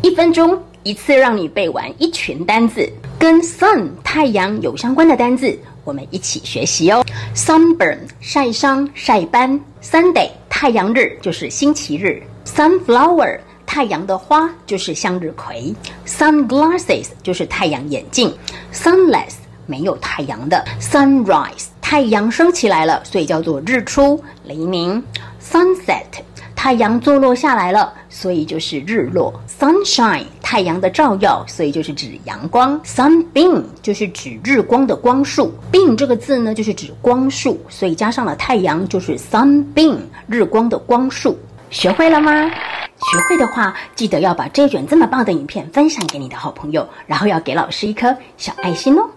一分钟一次让你背完一群单字，跟 sun 太阳有相关的单字，我们一起学习哦。sunburn 晒伤、晒斑，Sunday 太阳日就是星期日，sunflower 太阳的花就是向日葵，sunglasses 就是太阳眼镜，sunless 没有太阳的，sunrise 太阳升起来了，所以叫做日出、黎明，sunset。太阳坐落下来了，所以就是日落。Sunshine，太阳的照耀，所以就是指阳光。Sunbeam 就是指日光的光束。beam 这个字呢，就是指光束，所以加上了太阳，就是 sunbeam，日光的光束。学会了吗？学会的话，记得要把这卷这么棒的影片分享给你的好朋友，然后要给老师一颗小爱心哦。